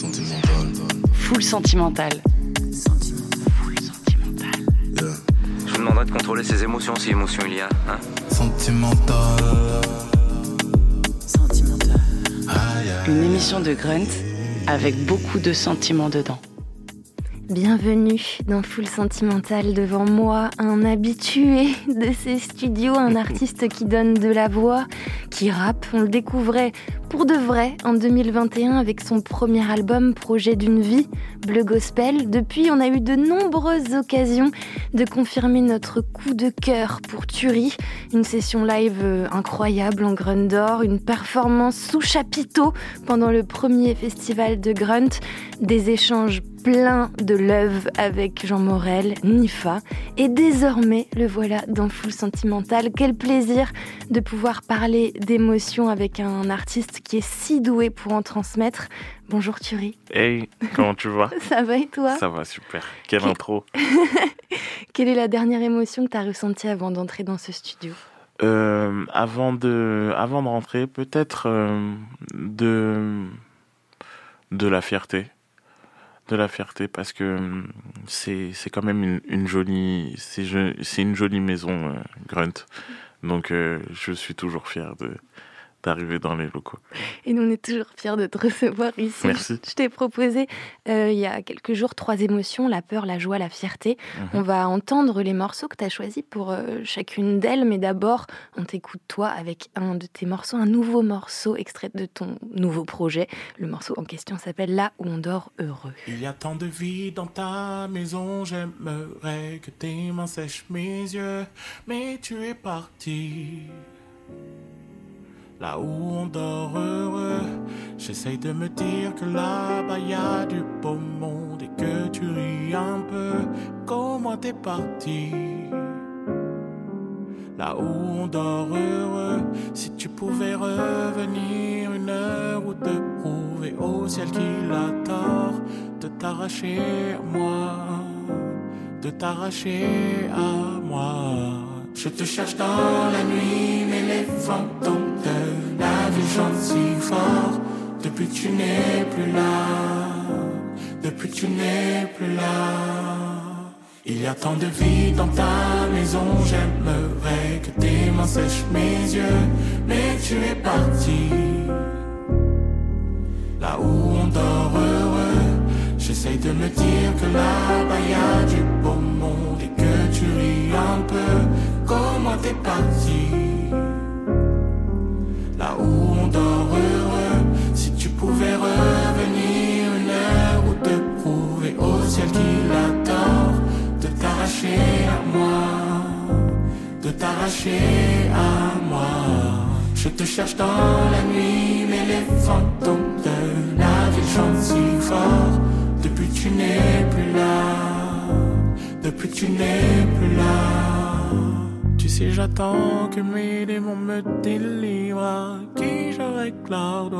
Sentimental. Full sentimental. Full sentimental. Yeah. Je vous demanderai de contrôler ses émotions si émotion il y a. Hein Sentimental. Aïe, aïe. Une émission de Grunt avec beaucoup de sentiments dedans. Bienvenue dans Full Sentimental devant moi, un habitué de ces studios, un artiste qui donne de la voix, qui rappe. On le découvrait pour de vrai en 2021 avec son premier album Projet d'une vie, Bleu Gospel. Depuis, on a eu de nombreuses occasions de confirmer notre coup de cœur pour Turi, une session live euh, incroyable en Grundor, une performance sous chapiteau pendant le premier festival de Grunt, des échanges pleins de love avec Jean Morel, Nifa. Et désormais, le voilà dans Full Sentimental. Quel plaisir de pouvoir parler d'émotions avec un artiste qui est si doué pour en transmettre. Bonjour Turi. Hey, comment tu vas? Ça va et toi? Ça va super. Quelle intro Quelle est la dernière émotion que tu as ressentie avant d'entrer dans ce studio? Euh, avant, de, avant de rentrer, peut-être euh, de, de la fierté. De la fierté parce que hum, c'est c'est quand même une, une jolie c'est une jolie maison euh, Grunt donc euh, je suis toujours fier de d'arriver dans les locaux Et nous, on est toujours fiers de te recevoir ici. Merci. Je t'ai proposé euh, il y a quelques jours trois émotions, la peur, la joie, la fierté. Mhm. On va entendre les morceaux que tu as choisis pour euh, chacune d'elles, mais d'abord, on t'écoute toi avec un de tes morceaux, un nouveau morceau extrait de ton nouveau projet. Le morceau en question s'appelle Là où on dort heureux. Il y a tant de vie dans ta maison, j'aimerais que tes mains sèchent mes yeux, mais tu es parti. Là où on dort heureux, j'essaye de me dire que là-bas y a du beau monde et que tu ris un peu. Comment t'es parti? Là où on dort heureux, si tu pouvais revenir une heure ou te prouver au ciel qu'il a tort de t'arracher à moi, de t'arracher à moi. Je te cherche dans la nuit, mais les fantômes de la vie si fort. Depuis que tu n'es plus là, depuis que tu n'es plus là. Il y a tant de vie dans ta maison, j'aimerais que tes mains sèchent mes yeux, mais tu es parti. Là où on dort heureux, j'essaye de me dire que là-bas y a du beau monde tu ris un peu. Comment t'es parti? Là où on dort heureux, si tu pouvais revenir une heure ou te prouver au ciel qu'il a tort de t'arracher à moi, de t'arracher à moi. Je te cherche dans la nuit, mais les fantômes de la ville chantent si fort. Depuis tu n'es plus là, depuis tu n'es plus là. Tu sais, j'attends que mes démons me délivrent. Qui je réclame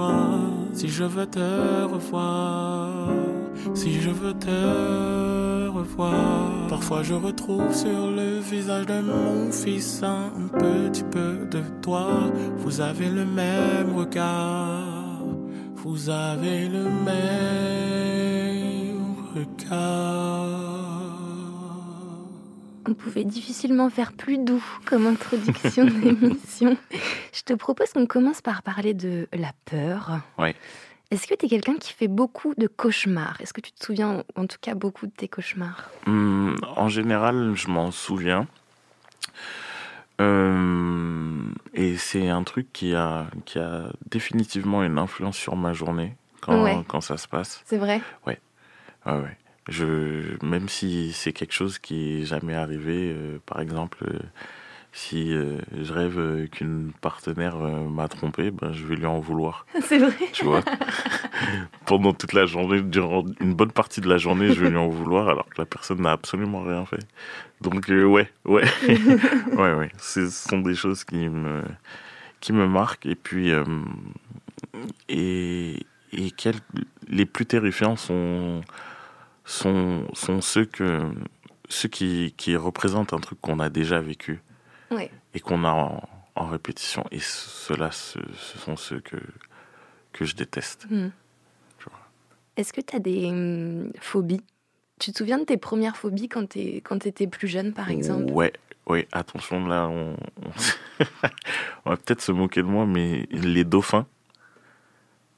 si je veux te revoir, si je veux te revoir. Parfois, je retrouve sur le visage de mon fils un petit peu de toi. Vous avez le même regard, vous avez le même regard. Pouvait difficilement faire plus doux comme introduction d'émission. Je te propose qu'on commence par parler de la peur. Ouais. Est-ce que tu es quelqu'un qui fait beaucoup de cauchemars? Est-ce que tu te souviens en tout cas beaucoup de tes cauchemars? Hum, en général, je m'en souviens. Euh, et c'est un truc qui a, qui a définitivement une influence sur ma journée quand, Ouais. quand ça se passe. C'est vrai? Ouais, ouais. Je, même si c'est quelque chose qui est jamais arrivé, euh, par exemple, euh, si euh, je rêve qu'une partenaire m'a trompé, ben, je vais lui en vouloir. C'est vrai Tu vois Pendant toute la journée, durant une bonne partie de la journée, je vais lui en vouloir alors que la personne n'a absolument rien fait. Donc, ouais, ouais. ouais, ouais. Ce sont des choses qui me, qui me marquent. Et puis, et, et quels- les plus terrifiants sont, sont, sont ceux, que, ceux qui, qui représentent un truc qu'on a déjà vécu Ouais. et qu'on a en, en répétition. Et ceux-là, ce, ce sont ceux que, que je déteste. Hmm. Est-ce que tu as des hum, phobies? Tu te souviens de tes premières phobies quand tu étais plus jeune, par exemple? Ouais, ouais, attention, là, on, on- on va peut-être se moquer de moi, mais les dauphins,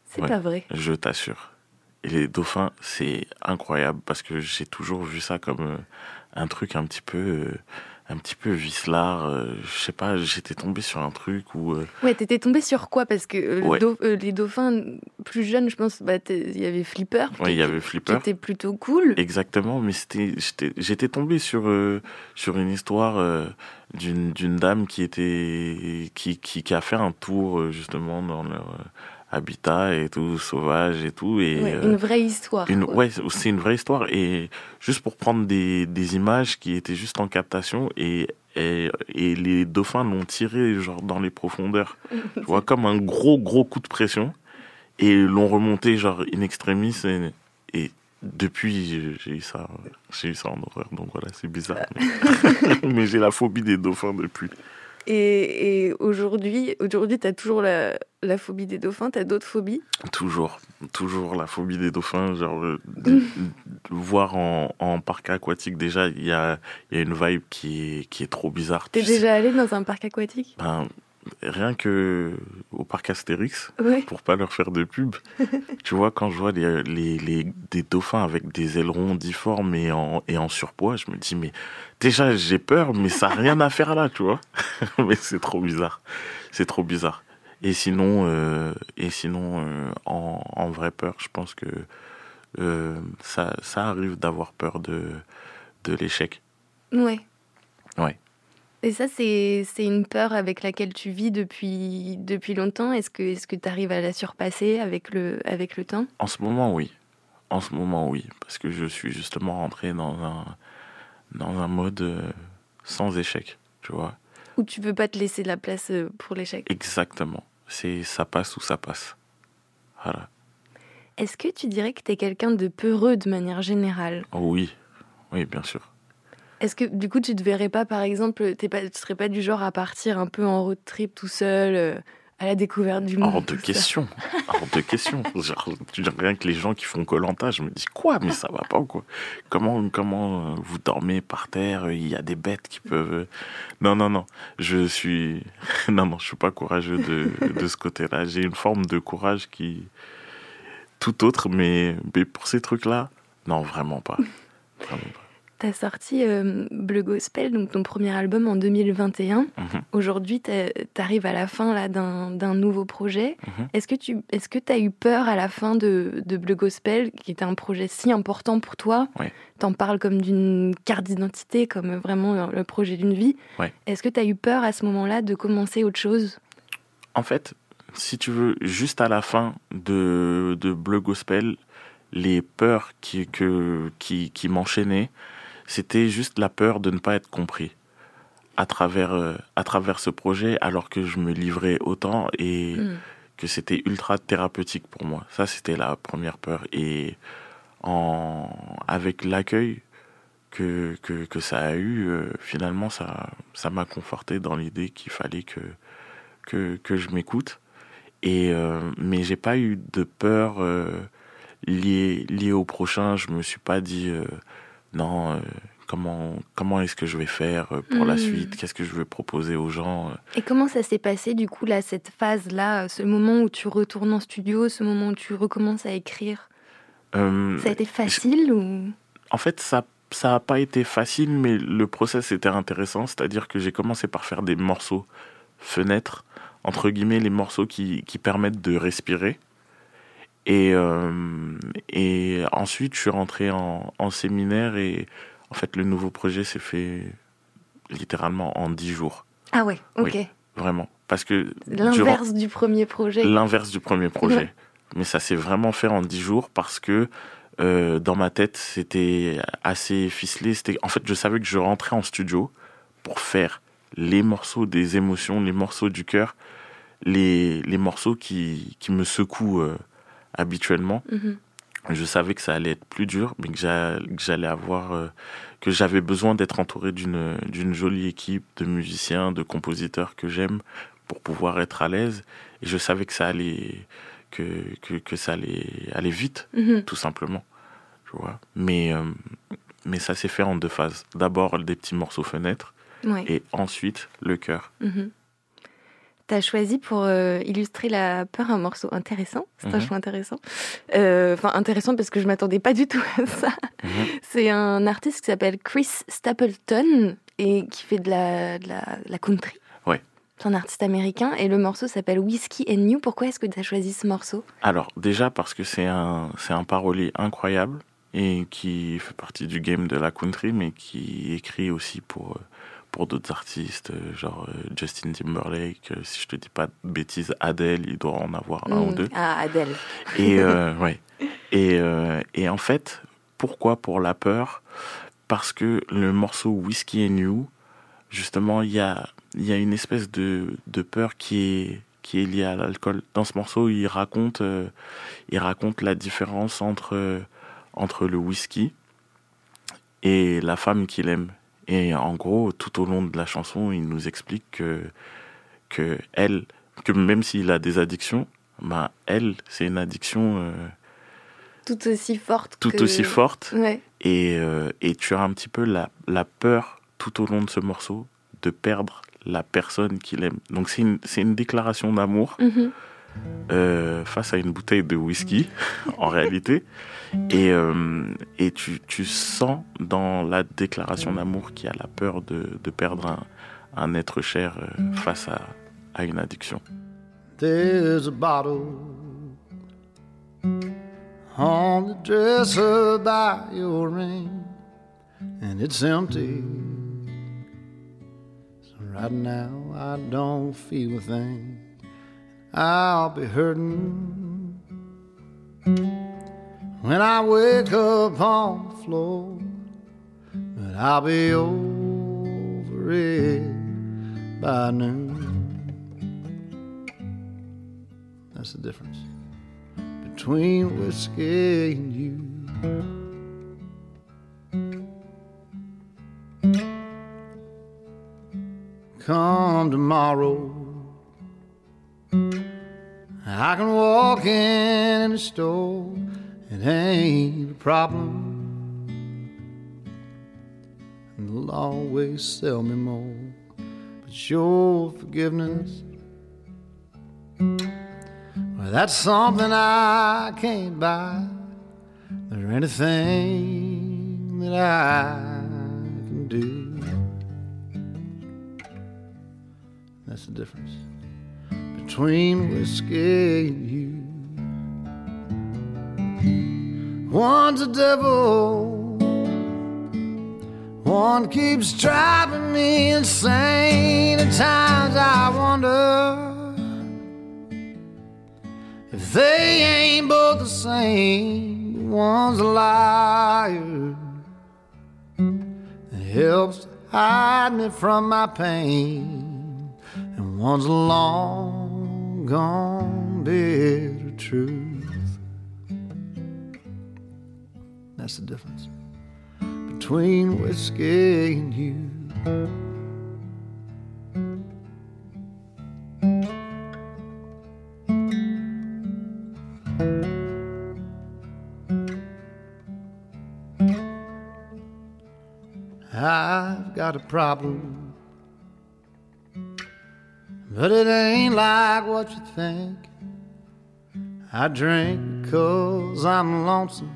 C'est Ouais. pas vrai. je t'assure. Et les dauphins, c'est incroyable parce que j'ai toujours vu ça comme euh, un truc un petit peu, euh, un petit peu vicelard. euh, je sais pas, j'étais tombé sur un truc où euh, Ouais, t'étais tombé sur quoi? Parce que euh, Ouais. les dauphins plus jeunes, je pense, bah, il y avait Flipper, ouais, il y avait Flipper. était plutôt cool. Exactement, mais c'était, j'étais, tombé sur sur une histoire d'une dame qui était qui, qui qui a fait un tour justement dans leur habitat et tout sauvage et tout et Ouais, euh, une vraie histoire. une- ouais, c'est une vraie histoire et juste pour prendre des des images qui étaient juste en captation et et, et les dauphins l'ont tiré genre dans les profondeurs, tu vois comme un gros gros coup de pression et l'ont remonté genre in extremis et, et depuis j'ai- j'ai eu ça j'ai eu ça en horreur donc voilà c'est bizarre mais, mais j'ai la phobie des dauphins depuis Et, et aujourd'hui, aujourd'hui, t'as toujours la, la phobie des dauphins. T'as d'autres phobies? Toujours toujours la phobie des dauphins genre euh, voir en, en parc aquatique déjà il y a y a une vibe qui est qui est trop bizarre T'es Tu sais, déjà allé dans un parc aquatique? Ben, rien que au parc Astérix Ouais. pour pas leur faire de pub. tu vois, quand je vois les, les, les- des dauphins avec des ailerons difformes et en, et en surpoids, je me dis, mais déjà, j'ai peur, mais ça n'a rien à faire là, tu vois. mais c'est trop bizarre. C'est trop bizarre. Et sinon, euh, et sinon euh, en, en vraie peur, je pense que euh, ça, ça arrive d'avoir peur de, de l'échec. Ouais. Ouais. Et ça, c'est c'est une peur avec laquelle tu vis depuis, depuis longtemps. Est-ce que tu arrives à la surpasser avec le, avec le temps? En ce moment, oui. En ce moment, oui. Parce que je suis justement rentré dans un, dans un mode euh, sans échec, tu vois. Ou tu veux pas te laisser de la place euh, pour l'échec Exactement. C'est ça passe ou ça passe. Voilà. Est-ce que tu dirais que tu es quelqu'un de peureux de manière générale? Oh oui. Oui, bien sûr. Est-ce que du coup tu te verrais pas par exemple, t'es pas, tu serais pas du genre à partir un peu en road trip tout seul euh, à la découverte du monde Hors de question. Hors de question. Genre, tu dis rien que les gens qui font Colanta, je me dis quoi Mais ça va pas ou quoi? Comment comment euh, vous dormez par terre? Il y a des bêtes qui peuvent. euh, Non non non. Je suis non non. Je suis pas courageux de de ce côté-là. J'ai une forme de courage qui tout autre, mais mais pour ces trucs-là, non vraiment pas. Vraiment pas. T'as sorti euh, Bleu Gospel, donc ton premier album en 2021. Mhm. Aujourd'hui, t'as- t'arrives à la fin là d'un nouveau projet. Mhm. Est-ce que tu est-ce que t'as eu peur à la fin de, de Bleu Gospel, qui était un projet si important pour toi? Oui. T'en parles comme d'une carte d'identité, comme vraiment le projet d'une vie. Oui. Est-ce que t'as eu peur à ce moment-là de commencer autre chose? En fait, si tu veux, juste à la fin de, de Bleu Gospel, les peurs qui, que, qui, qui m'enchaînaient, c'était juste la peur de ne pas être compris à travers, euh, à travers ce projet, alors que je me livrais autant et Mm. que c'était ultra thérapeutique pour moi. Ça, c'était la première peur. Et en, avec l'accueil que, que, que ça a eu, euh, finalement, ça ça m'a conforté dans l'idée qu'il fallait que, que, que je m'écoute. Et, euh, mais j'ai pas eu de peur euh, liée, liée au prochain. Je me suis pas dit, euh, non, euh, comment, comment est-ce que je vais faire euh, pour la Mm. suite? Qu'est-ce que je vais proposer aux gens euh? Et comment ça s'est passé du coup là, cette phase-là, ce moment où tu retournes en studio, ce moment où tu recommences à écrire? Euh, Ça a été facile ou? En fait, ça ça n'a pas été facile, mais le process était intéressant. C'est-à-dire que j'ai commencé par faire des morceaux fenêtres, entre guillemets, les morceaux qui, qui permettent de respirer. Et, euh, et ensuite, je suis rentré en, en séminaire et en fait, le nouveau projet s'est fait littéralement en dix jours. Ah ouais, ok. Oui. Vraiment. Parce que L'inverse du premier projet. L'inverse du premier projet. Ouais. Mais ça s'est vraiment fait en dix jours parce que euh, dans ma tête, c'était assez ficelé. En fait, je savais que je rentrais en studio pour faire les morceaux des émotions, les morceaux du cœur, les, les morceaux qui, qui me secouent euh, habituellement. Mhm. Je savais que ça allait être plus dur, mais que j'a- que j'allais avoir, euh, que j'avais besoin d'être entouré d'une d'une jolie équipe de musiciens, de compositeurs que j'aime pour pouvoir être à l'aise. Et je savais que ça allait que, que, que ça allait aller vite, Mhm. tout simplement. Tu vois. Mais, euh, mais ça s'est fait en deux phases. D'abord des petits morceaux fenêtres Ouais. et ensuite le cœur. T'as choisi pour euh, illustrer la peur un morceau intéressant. C'est un Mhm. choix intéressant. Euh, Enfin, intéressant parce que je m'attendais pas du tout à ça. Mhm. C'est un artiste qui s'appelle Chris Stapleton et qui fait de la, de la, la country. Ouais. C'est un artiste américain et le morceau s'appelle Whiskey and You. Pourquoi est-ce que tu as choisi ce morceau? Alors déjà parce que c'est un, c'est un parolier incroyable et qui fait partie du game de la country, mais qui écrit aussi pour, euh, pour d'autres artistes, euh, genre euh, Justin Timberlake, euh, si je te dis pas de bêtises, Adele, il doit en avoir un ou Mm. deux. Ah, Adèle. Et, euh, ouais. et, euh, et en fait, pourquoi pour la peur? Parce que le morceau Whiskey and You, justement, il y a, y a une espèce de, de peur qui est, qui est liée à l'alcool. Dans ce morceau, il raconte, euh, il raconte la différence entre, euh, entre le whisky et la femme qu'il aime. Et en gros, tout au long de la chanson, il nous explique que, que elle, que même s'il a des addictions, ben elle, c'est une addiction euh, Tout aussi forte. tout que- aussi forte. Ouais. Et, euh, et tu as un petit peu la, la peur tout au long de ce morceau de perdre la personne qu'il aime. Donc c'est une, une déclaration d'amour Mhm. Euh, face à une bouteille de whisky, en réalité. Et, euh, et tu, tu sens dans la déclaration d'amour qu'il y a la peur de, perdre un, un être cher euh, face à, à une addiction. There's a bottle on the dresser by your ring, and it's empty. So right now I don't feel a thing. I'll be hurting when I wake up on the floor, but I'll be over it by noon. That's the difference between whiskey and you. Come tomorrow, I can walk in the store. It ain't a problem. And they'll always sell me more. But your forgiveness well, that's something I can't buy. There anything that I can do. That's the difference between whiskey and you. One's a devil, one keeps driving me insane. At times I wonder if they ain't both the same, one's a liar that helps hide me from my pain, and one's a gone bitter truth. That's the difference between whiskey and you. I've got a problem, but it ain't like what you think. I drink cause I'm lonesome,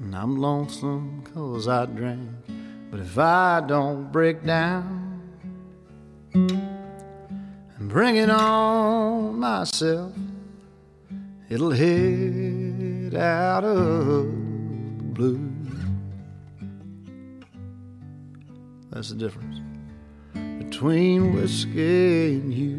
and I'm lonesome cause I drink. But if I don't break down and bring it on myself, it'll hit out of blue. That's the difference between whiskey and you.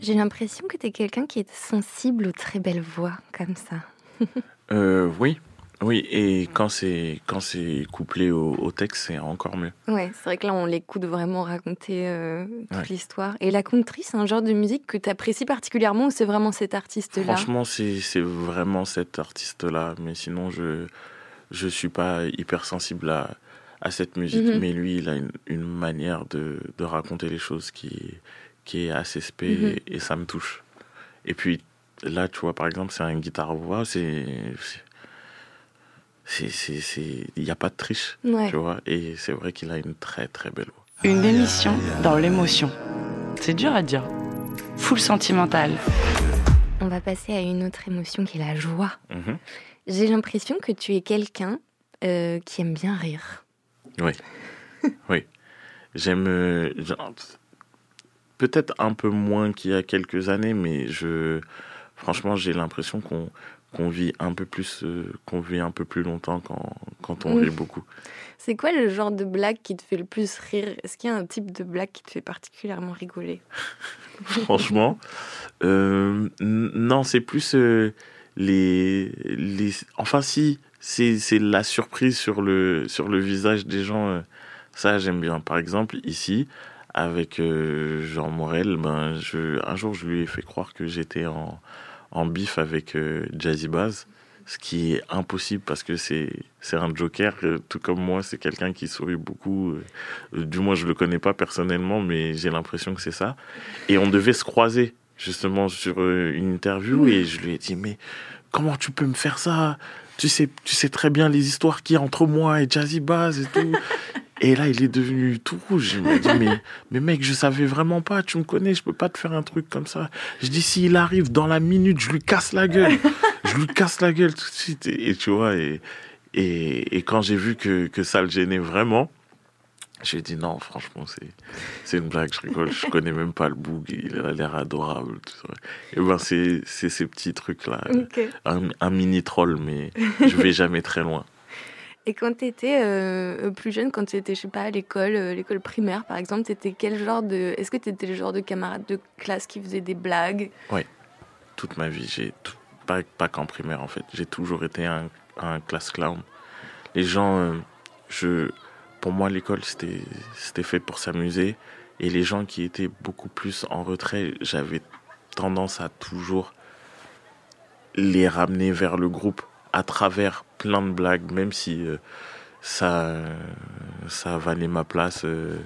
J'ai l'impression que tu es quelqu'un qui est sensible aux très belles voix, comme ça. Euh, oui, oui, et quand c'est quand c'est couplé au, au texte, c'est encore mieux. Ouais, c'est vrai que là, on l'écoute vraiment raconter euh, toute Ouais. l'histoire. Et la country, c'est un genre de musique que tu apprécies particulièrement ou c'est vraiment cet artiste-là? Franchement, c'est c'est vraiment cet artiste-là, mais sinon je je suis pas hyper sensible à à cette musique. Mhm. Mais lui, il a une, une manière de, de raconter les choses qui est- qui est assez spé Mhm. et, et ça me touche. Et puis là, tu vois, par exemple, c'est un guitare-voix, c'est. c'est- c'est- c'est- Il n'y a pas de triche, Ouais. tu vois, et c'est vrai qu'il a une très très belle voix. Une émission dans l'émotion. C'est dur à dire. Full sentimental. On va passer à une autre émotion qui est la joie. Mhm. J'ai l'impression que tu es quelqu'un euh, qui aime bien rire. Oui. oui. J'aime. euh, Peut-être un peu moins qu'il y a quelques années, mais je. Franchement, j'ai l'impression qu'on qu'on vit un peu plus euh, qu'on vit un peu plus longtemps quand, quand on Mm. rit beaucoup. C'est quoi le genre de blague qui te fait le plus rire? Est-ce qu'il y a un type de blague qui te fait particulièrement rigoler? Franchement, euh, non, c'est plus euh, les les. Enfin, si c'est la surprise sur le sur le visage des gens. euh, ça, j'aime bien. Par exemple, ici, avec euh, Jean Morel, ben, je, un jour, je lui ai fait croire que j'étais en, en bif avec euh, Jazzy Baz, ce qui est impossible parce que c'est un joker, tout comme moi, c'est quelqu'un qui sourit beaucoup. du moins, je le connais pas personnellement, mais j'ai l'impression que c'est ça. Et on devait se croiser justement sur une interview et je lui ai dit, mais comment tu peux me faire ça? Tu sais, tu sais très bien les histoires qu'il y a entre moi et Jazzy Baz et tout. Et là, il est devenu tout rouge. Il m'a dit, mais, mais mec, je savais vraiment pas, tu me connais, je peux pas te faire un truc comme ça. Je dis, s'il arrive dans la minute, je lui casse la gueule. Je lui casse la gueule tout de suite. Et, et tu vois, et, et, et quand j'ai vu que, que ça le gênait vraiment, j'ai dit non, franchement, c'est, une blague, je rigole, je connais même pas le boug, il a l'air adorable. Tout ça. Et ben, c'est, ces petits trucs-là. Un, un mini troll, mais je vais jamais très loin. Et quand tu étais plus jeune, quand tu étais, je sais pas, à l'école, euh, l'école primaire par exemple, t'étais quel genre de. Est-ce que tu étais le genre de camarade de classe qui faisait des blagues? Toute ma vie, j'ai tout- pas, pas qu'en primaire en fait, j'ai toujours été un, un classe clown. Les gens, euh, je, pour moi, l'école c'était, fait pour s'amuser. Et les gens qui étaient beaucoup plus en retrait, j'avais tendance à toujours les ramener vers le groupe à travers plein de blagues, même si euh, ça, ça valait ma place euh,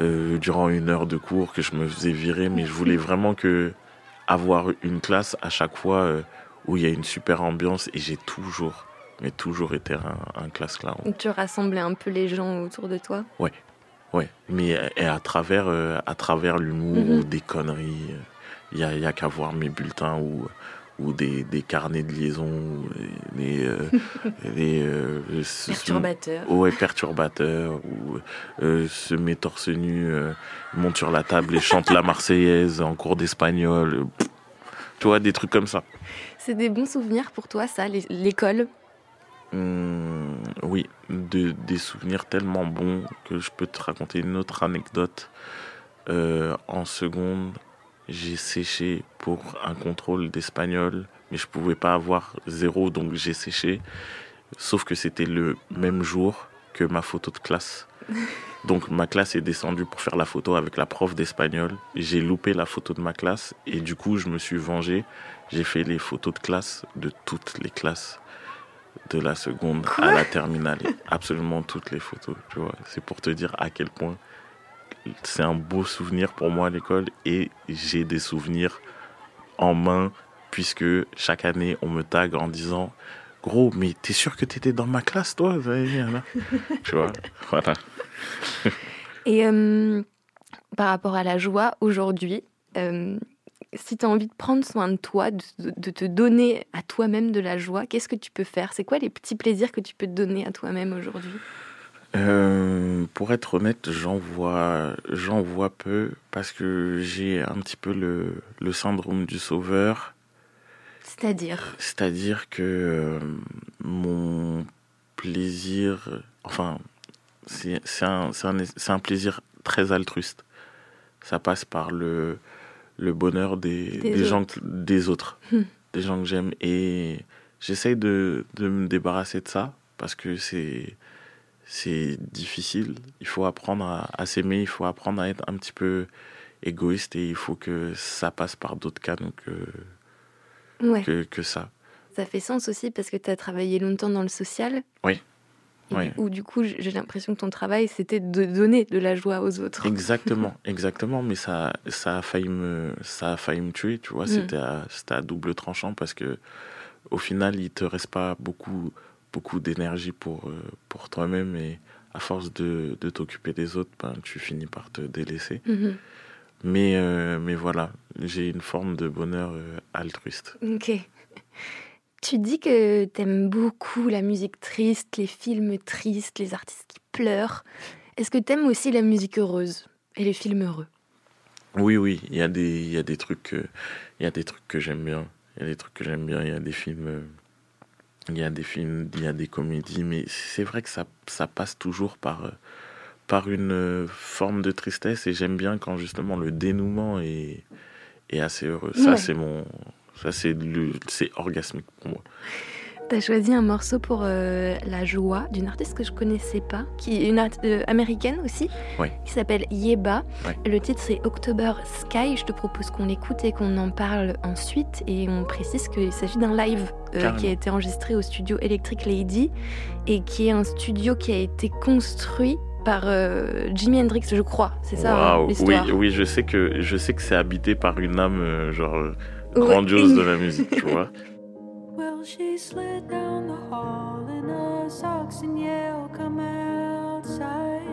euh, durant une heure de cours, que je me faisais virer, mais je voulais vraiment que avoir une classe à chaque fois où il y a une super ambiance et j'ai toujours, mais toujours été un, un classe clown. Tu rassemblais un peu les gens autour de toi? Ouais, mais euh, et à travers, euh, à travers l'humour Mhm. ou des conneries, il y a, y a qu'à voir mes bulletins ou, ou des, des carnets de liaison, des, euh, des, euh, ce- ce- Perturbateur. Ouais, perturbateur, ou euh, se met torse nu, euh, monte sur la table et chante la Marseillaise en cours d'espagnol. euh, Tu vois, des trucs comme ça. C'est des bons souvenirs pour toi, ça, l'é- l'école? Hum, oui, de- des souvenirs tellement bons que je peux te raconter une autre anecdote. Euh, en seconde, j'ai séché pour un contrôle d'espagnol, mais je pouvais pas avoir zéro, donc j'ai séché. Sauf que c'était le même jour que ma photo de classe. Donc ma classe est descendue pour faire la photo avec la prof d'espagnol. J'ai loupé la photo de ma classe et du coup je me suis vengé. J'ai fait les photos de classe de toutes les classes de la seconde à la terminale. Absolument toutes les photos, tu vois. C'est pour te dire à quel point c'est un beau souvenir pour moi à l'école et j'ai des souvenirs en main puisque chaque année on me tag en disant Gros, mais t'es sûr que t'étais dans ma classe, toi Tu vois, voilà. Et euh, par rapport à la joie, aujourd'hui, euh, si tu as envie de prendre soin de toi, de, de te donner à toi-même de la joie, qu'est-ce que tu peux faire? C'est quoi les petits plaisirs que tu peux te donner à toi-même aujourd'hui? Euh, pour être honnête, j'en vois, j'en vois peu parce que j'ai un petit peu le, le syndrome du sauveur. C'est-à-dire? C'est-à-dire que euh, mon plaisir, enfin, c'est c'est un, c'est un, c'est un plaisir très altruiste. Ça passe par le, le bonheur des, Des des gens, autres. que- des autres, Hmm. des gens que j'aime. Et j'essaye de, de me débarrasser de ça parce que c'est c'est difficile. Il faut apprendre à, à s'aimer, il faut apprendre à être un petit peu égoïste et il faut que ça passe par d'autres canaux que, Ouais, que, que ça. ça fait sens aussi parce que tu as travaillé longtemps dans le social. Oui. Et Ouais. Où du coup, j'ai l'impression que ton travail, c'était de donner de la joie aux autres. Exactement, exactement, mais ça, ça a failli me, ça a failli me tuer, tu vois. Mm. C'était à, double tranchant parce que, au final, il te reste pas beaucoup, beaucoup d'énergie pour, euh, pour toi-même et à force de, de t'occuper des autres, ben, tu finis par te délaisser. Mhm. Mais, euh, mais voilà, j'ai une forme de bonheur euh, altruiste. Ok. Tu dis que t'aimes beaucoup la musique triste, les films tristes, les artistes qui pleurent. Est-ce que t'aimes aussi la musique heureuse et les films heureux? Oui, oui, il y a des, y a des trucs, que- il y a des trucs que j'aime bien. Il y a des trucs que j'aime bien. Il y a des films, euh, il y a des films, il y a des comédies, mais c'est vrai que ça, ça passe toujours par, euh, par une euh, forme de tristesse. Et j'aime bien quand justement le dénouement est, est assez heureux. Ça, c'est mon, ça c'est orgasmique pour moi. T'as choisi un morceau pour euh, La Joie d'une artiste que je connaissais pas, qui est une art- euh, américaine aussi, qui s'appelle Yeba. Le titre c'est October Sky. Je te propose qu'on l'écoute et qu'on en parle ensuite. Et on précise qu'il s'agit d'un live euh, qui a été enregistré au studio Electric Lady et qui est un studio qui a été construit par Jimi Hendrix, je crois. C'est ça hein, oui, oui, je sais que, je sais que c'est habité par une âme genre. Grandiose de la musique, tu vois. Well, she slid down the hall in her socks and yelled, Come outside.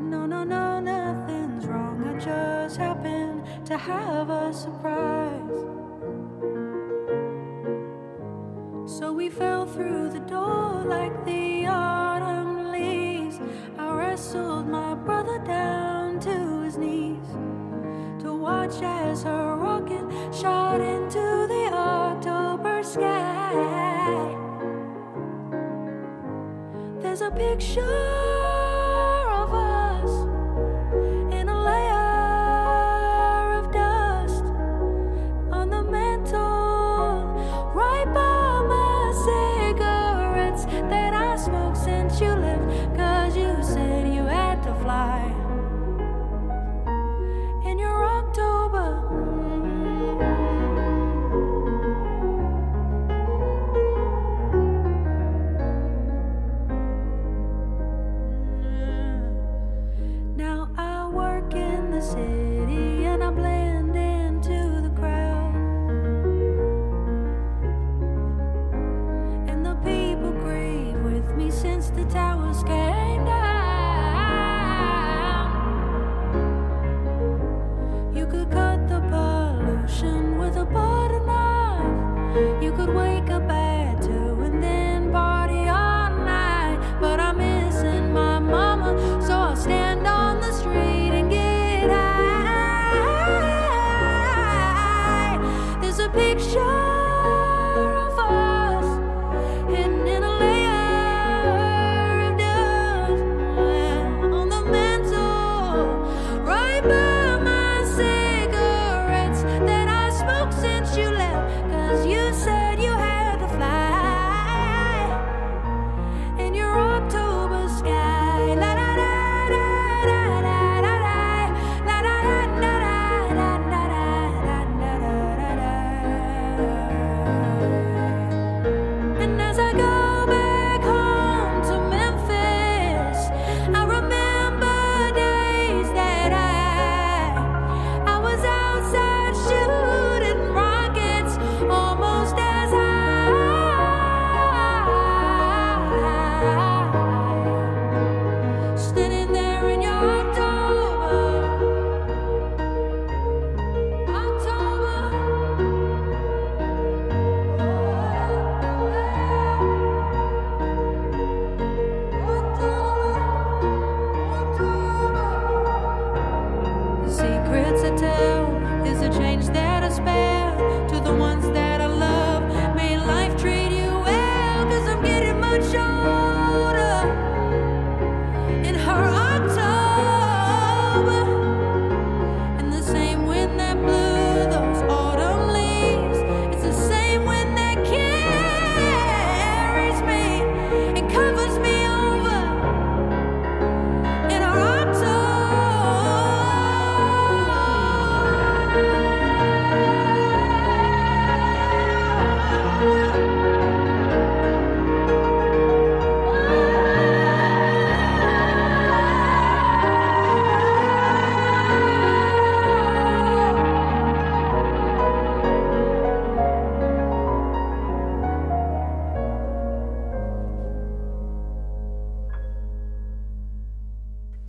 No, no, no, nothing's wrong. I just happened to have a surprise. So we fell through the door like the autumn leaves. I wrestled my brother down to his knees watch as her rocket shot into the October sky. There's a picture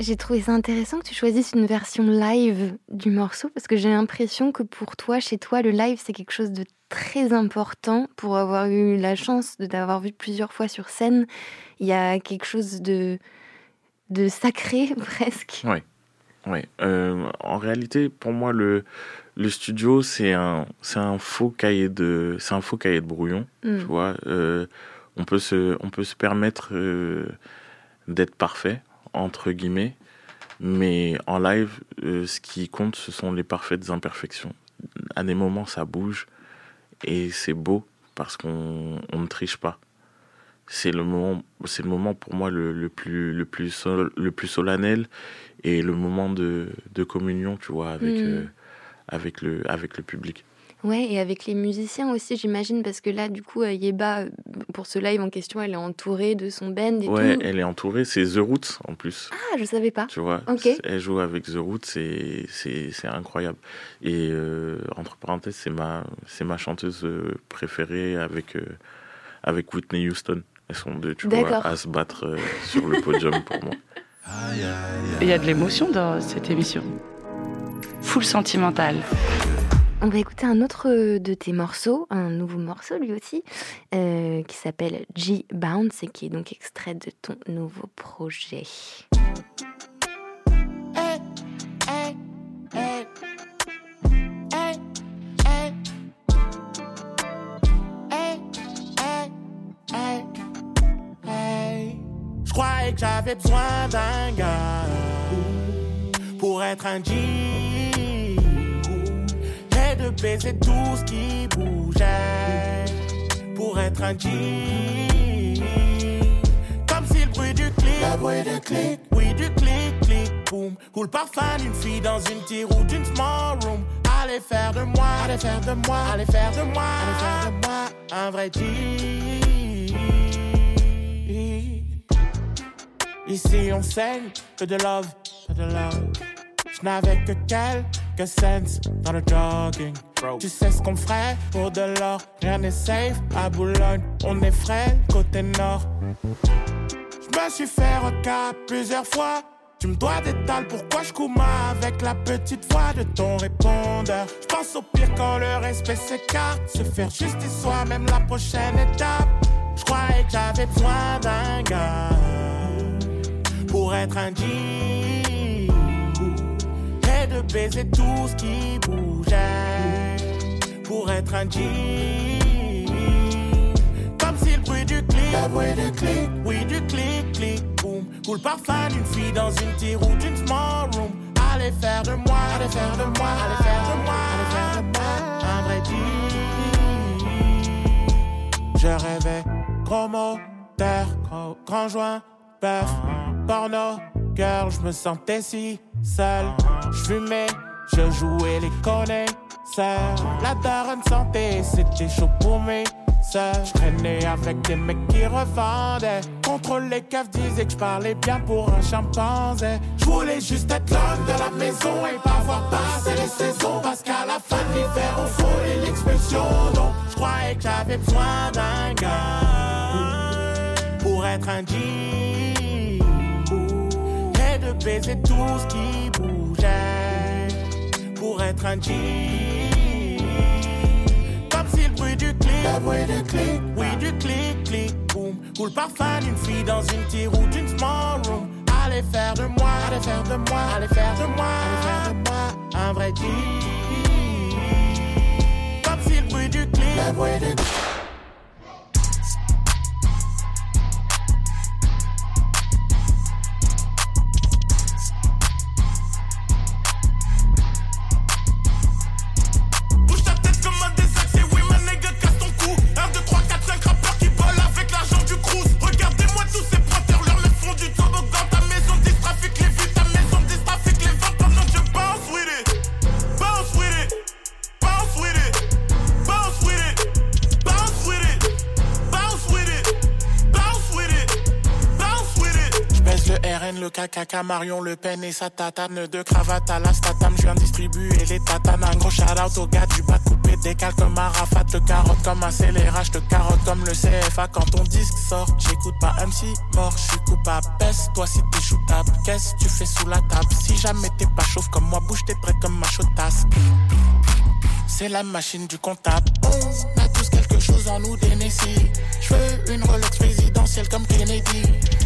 J'ai trouvé ça intéressant que tu choisisses une version live du morceau parce que j'ai l'impression que pour toi, chez toi, le live, c'est quelque chose de très important pour avoir eu la chance de t'avoir vu plusieurs fois sur scène. Il y a quelque chose de, de sacré presque. Oui. Oui. Euh, en réalité, pour moi, le, le studio, c'est un, c'est un faux cahier de, c'est un faux cahier de brouillon. Mm. Tu vois, Euh, on peut se, on peut se permettre euh, d'être parfait entre guillemets, mais en live, euh, ce qui compte, ce sont les parfaites imperfections. À des moments, ça bouge et c'est beau parce qu'on on ne triche pas. C'est le moment, c'est le moment pour moi le, le plus, le plus, sol- le plus solennel et le moment de, de communion, tu vois, avec, Mm. euh, avec le, avec le public. Ouais, et avec les musiciens aussi, j'imagine, parce que là, du coup, euh, Yeba, euh, pour ce live en question, elle est entourée de son band et Ouais, tout. elle est entourée, c'est The Roots en plus. Ah, je savais pas. Tu vois, Ok. elle joue avec The Roots, c'est c'est c'est incroyable. Et euh, entre parenthèses, c'est ma c'est ma chanteuse préférée avec euh, avec Whitney Houston. Elles sont deux, tu vois, à se battre euh, sur le podium pour moi. Il y a de l'émotion dans cette émission. Full sentimental. On va écouter un autre euh, de tes morceaux, un nouveau morceau lui aussi, euh, qui s'appelle G-Bounce et qui est donc extrait de ton nouveau projet. Je croyais que j'avais besoin d'un gars pour être un G de baiser tout ce qui bougeait pour être un G. Comme si le bruit du clic, le bruit du clic, oui du clic, clic, boum, coule parfum d'une fille dans une petite ou d'une small room. Allez faire de moi, allez faire de moi, allez faire de moi, allez faire de moi un vrai G. Ici on saigne que de love, que de love. Je n'avais que quelques cents dans le jogging. Tu sais ce qu'on ferait pour de l'or. Rien n'est safe à Boulogne. On est frais côté nord. Je me suis fait recap plusieurs fois. Tu me dois des pourquoi je couma avec la petite voix de ton répondeur? Je pense au pire quand le respect s'écarte Se faire justice soi-même la prochaine étape Je croyais que j'avais besoin d'un gars Pour être un Et de baiser tout ce qui bougeait Pour être un G comme si le bruit du clic, le bruit du clic, oui du clic, clic, boum, coule parfum d'une fille dans une petite ou d'une small room. Allez faire de moi, allez faire de moi, allez faire de moi, allez faire de moi un vrai G. Je rêvais gros moteur, gros- grand joint, bœuf, porno, girl, je me sentais si seul. Je fumais, je jouais les connaisseurs. La daronne santé, c'était chaud pour mes sœurs. Je avec des mecs qui revendaient. Contrôle les caves disaient que je parlais bien pour un chimpanzé. Je voulais juste être l'homme de la maison et pas voir passer les saisons. Parce qu'à la fin de l'hiver, on frôlait l'expulsion. Donc, je croyais que j'avais besoin d'un gars pour être un G. Baiser tout ce qui bougeait pour être un G. Comme si le bruit du clic, le bruit du clic, oui du clic, clic, boum, coule parfum d'une fille dans une petite d'une small room. Allez faire de moi, allez faire de moi, allez faire de moi, allez faire de moi un vrai G. Comme si le bruit du clic, le bruit du clic. KKK, Marion Le Pen et sa tatane de cravate à la statam. Je viens distribuer les tatanes. Un gros shout out au gars du bas coupé décale comme un Rafa, te carotte comme un scélérat, je te carotte comme le CFA quand ton disque sort. J'écoute pas MC mort, je suis coupable. Pèse toi si t'es shootable. Qu'est-ce que tu fais sous la table? Si jamais t'es pas chauve comme moi, bouge tes traits comme ma chotasse. C'est la machine du comptable. Chose en nous d'Hennessy. Je veux une Rolex présidentielle comme Kennedy.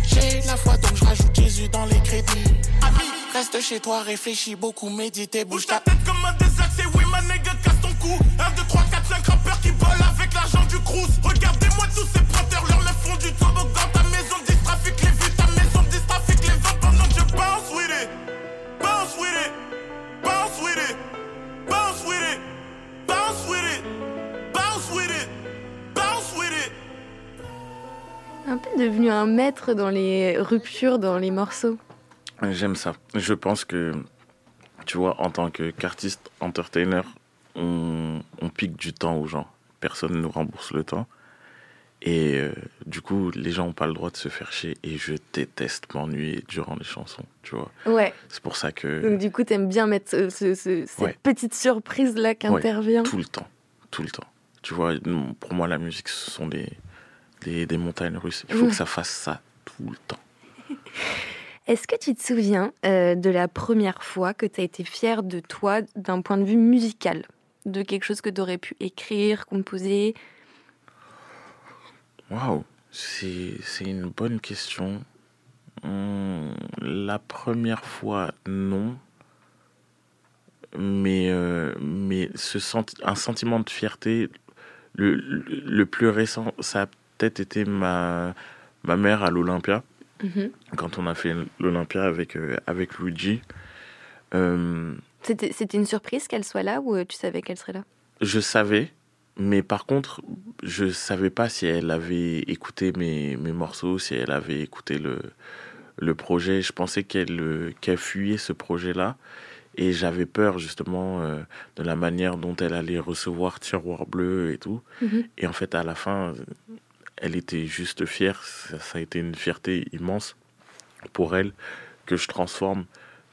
J'ai la foi donc je rajoute Jésus dans les crédits. Reste chez toi, réfléchis beaucoup, médite, bouge ta tête comme un désaxé. Oui, ma nigga, casse ton cou. 1, 2, 3, 4, 5 rappeurs qui volent avec l'argent du crous. Regardez-moi tous ces pointeurs, leurs meufs font du toboggan. Un peu devenu un maître dans les ruptures, dans les morceaux. J'aime ça. Je pense que, tu vois, en tant qu'artiste entertainer, on, on pique du temps aux gens. Personne ne nous rembourse le temps. Et euh, du coup, les gens n'ont pas le droit de se faire chier. Et je déteste m'ennuyer durant les chansons, tu vois. Ouais. C'est pour ça que. Donc du coup, t'aimes bien mettre ce- ce- ce- cette Ouais. petite surprise là qui Ouais, intervient. Tout le temps. Tout le temps. Tu vois, pour moi, la musique, ce sont des, des, des montagnes russes. Il faut Ouais. que ça fasse ça tout le temps. Est-ce que tu te souviens euh, de la première fois que tu as été fière de toi d'un point de vue musical? De quelque chose que tu aurais pu écrire, composer? Waouh, c'est c'est une bonne question. Hum, la première fois, non. Mais, euh, mais ce senti- un sentiment de fierté, le, le, le plus récent, ça a peut-être été ma, ma mère à l'Olympia, Mhm. quand on a fait l'Olympia avec, euh, avec Luigi. Euh, C'était une surprise qu'elle soit là ou euh, tu savais qu'elle serait là? Je savais, mais par contre, je savais pas si elle avait écouté mes, mes morceaux, si elle avait écouté le, le projet. Je pensais qu'elle euh, qu'elle fuyait ce projet-là. Et j'avais peur justement euh, de la manière dont elle allait recevoir Tiroir Bleu et tout. Mhm. Et en fait, à la fin, elle était juste fière. Ça, ça a été une fierté immense pour elle que je transforme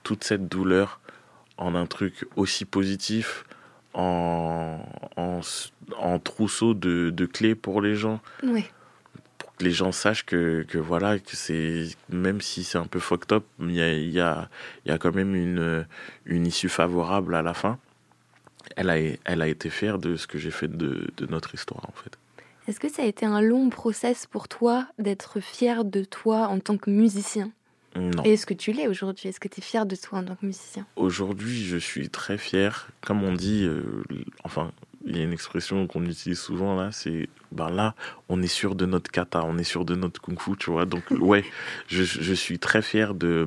toute cette douleur en un truc aussi positif, en, en, en trousseau de, de clés pour les gens, Oui. pour que les gens sachent que, que voilà, que c'est, même si c'est un peu fucked up, il y a, y, a, y a quand même une, une issue favorable à la fin. Elle a, elle a été fière de ce que j'ai fait de, de notre histoire, en fait. Est-ce que ça a été un long process pour toi d'être fier de toi en tant que musicien? Non. Et est-ce que tu l'es aujourd'hui? Est-ce que tu es fier de toi en tant que musicien? Aujourd'hui, je suis très fier. Comme on dit, euh, enfin, il y a une expression qu'on utilise souvent là, c'est ben là, on est sûr de notre kata, on est sûr de notre kung-fu, tu vois. Donc, ouais, je, je suis très fier de,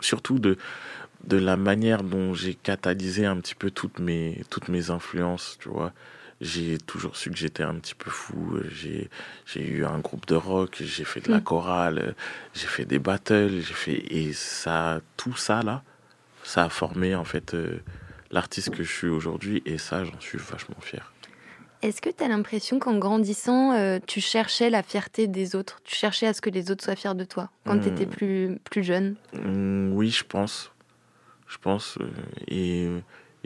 surtout de, de la manière dont j'ai catalysé un petit peu toutes mes, toutes mes influences, tu vois. J'ai toujours su que j'étais un petit peu fou. J'ai, eu un groupe de rock, j'ai fait de la Mm. chorale, j'ai fait des battles, j'ai fait et ça, tout ça là, ça a formé en fait euh, l'artiste que je suis aujourd'hui et ça, j'en suis vachement fier. Est-ce que tu as l'impression qu'en grandissant, euh, tu cherchais la fierté des autres? Tu cherchais à ce que les autres soient fiers de toi quand Hmm. tu étais plus, plus jeune? Mm, oui, je pense, je pense euh, et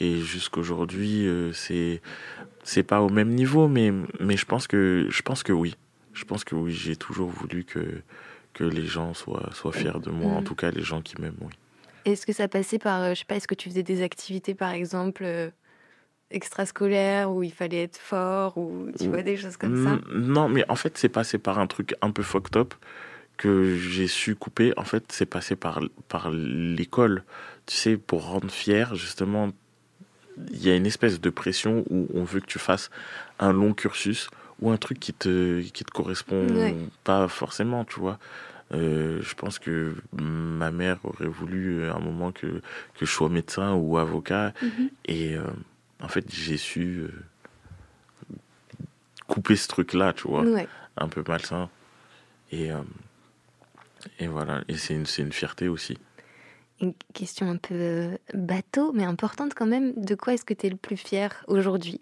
et jusqu'aujourd'hui, euh, c'est c'est pas au même niveau, mais mais je pense que je pense que oui, je pense que oui, j'ai toujours voulu que que les gens soient soient fiers de moi, en Mm. tout cas les gens qui m'aiment, oui. Est-ce que ça passait par, euh, je sais pas, est-ce que tu faisais des activités par exemple euh, extrascolaires où il fallait être fort ou tu vois des choses comme ça? Mm, Non, mais en fait, c'est passé par un truc un peu fucked up que j'ai su couper. En fait, c'est passé par, par l'école. Tu sais, pour rendre fier, justement, il y a une espèce de pression où on veut que tu fasses un long cursus ou un truc qui te, qui te correspond Ouais. pas forcément, tu vois. Euh, je pense que ma mère aurait voulu euh, à un moment que, que je sois médecin ou avocat. Mhm. Et euh, en fait, j'ai su euh, couper ce truc-là, tu vois, Ouais. un peu malsain. Et, euh, et voilà, et c'est une, c'est une fierté aussi. Une question un peu euh, bateau, mais importante quand même. De quoi est-ce que tu es le plus fier aujourd'hui?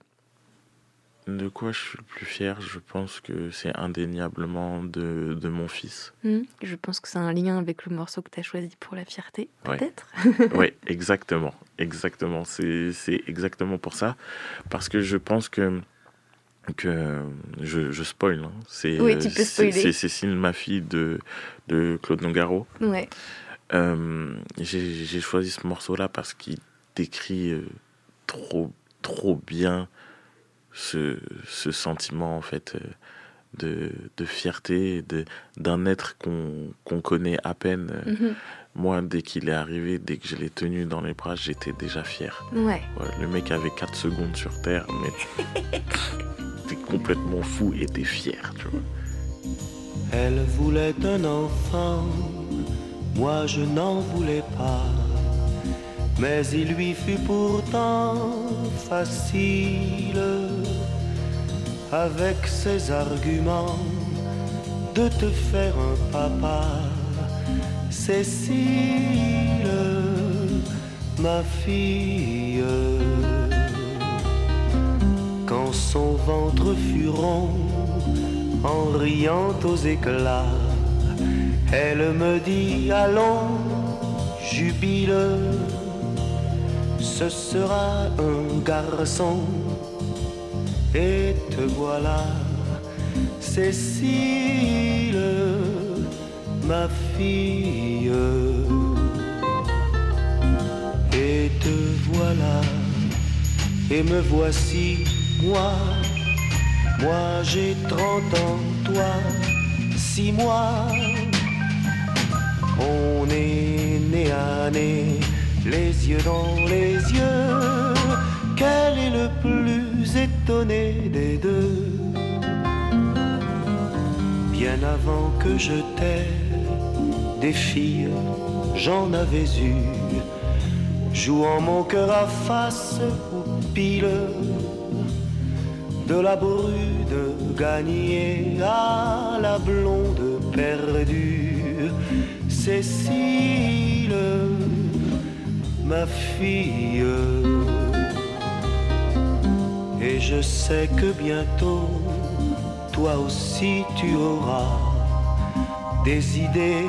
De quoi je suis le plus fier? Je pense que c'est indéniablement de, de mon fils. Hmm, Je pense que c'est un lien avec le morceau que tu as choisi pour la fierté, Ouais. peut-être? Oui, exactement. Exactement. C'est exactement pour ça. Parce que je pense que. que je, je spoil. hein. C'est Oui. C'est Cécile, ma fille de, de Claude Nogaro. Ouais. Euh, J'ai choisi ce morceau-là parce qu'il décrit euh, trop, trop bien ce, ce sentiment en fait euh, de, de fierté de- d'un être qu'on qu'on connaît à peine. Mhm. Moi, dès qu'il est arrivé, dès que je l'ai tenu dans les bras, j'étais déjà fier. Ouais. Ouais, le mec avait 4 secondes sur Terre, mais t'es complètement fou et t'es fier, tu vois. Elle voulait un enfant, moi je n'en voulais pas. Mais il lui fut pourtant facile, avec ses arguments, de te faire un papa. Cécile, ma fille, quand son ventre fut rond, en riant aux éclats. Elle me dit allons, jubile, ce sera un garçon. Et te voilà, Cécile, ma fille. Et te voilà, et me voici, moi. Moi j'ai 30 ans, toi, six mois. On est né à nez, les yeux dans les yeux. Quel est le plus étonné des deux? Bien avant que je t'aie, des filles, j'en avais eu. Jouant mon cœur à face ou pile de la brude gagnée à la blonde perdue. Cécile, ma fille. Et je sais que bientôt, toi aussi tu auras des idées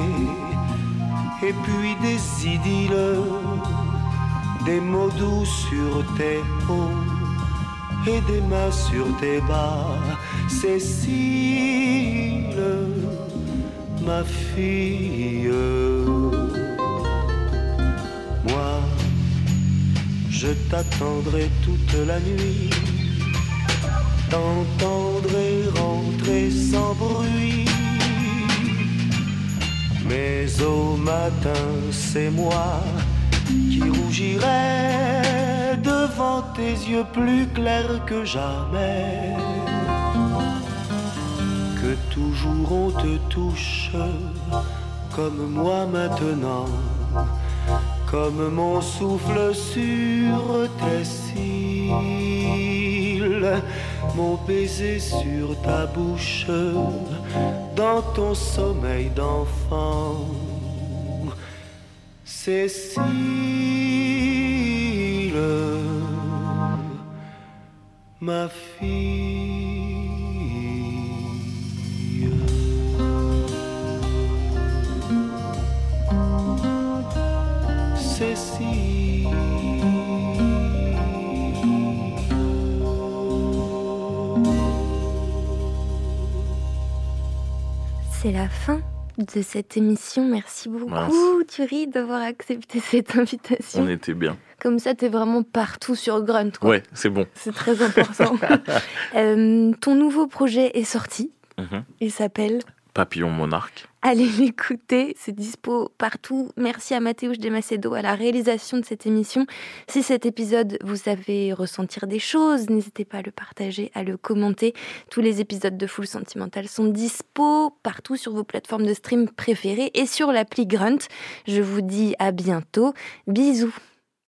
et puis des idylles, des mots doux sur tes hauts et des mains sur tes bas. Cécile, ma fille. Moi, je t'attendrai toute la nuit, t'entendrai rentrer sans bruit. Mais au matin, c'est moi qui rougirai devant tes yeux plus clairs que jamais. Toujours on te touche comme moi maintenant, comme mon souffle sur tes cils, mon baiser sur ta bouche, dans ton sommeil d'enfant. Cécile, ma fille. C'est la fin de cette émission. Merci beaucoup, Mince. Thierry, d'avoir accepté cette invitation. On était bien. Comme ça, t'es vraiment partout sur Grunt. Quoi. Ouais, c'est bon. C'est très important. Euh, ton nouveau projet est sorti. Mhm. Il s'appelle Papillon monarque. Allez l'écouter, c'est dispo partout. Merci à Mathéouche Desmacedo à la réalisation de cette émission. Si cet épisode vous savez ressentir des choses, n'hésitez pas à le partager, à le commenter. Tous les épisodes de Full Sentimental sont dispo partout sur vos plateformes de stream préférées et sur l'appli Grunt. Je vous dis à bientôt. Bisous.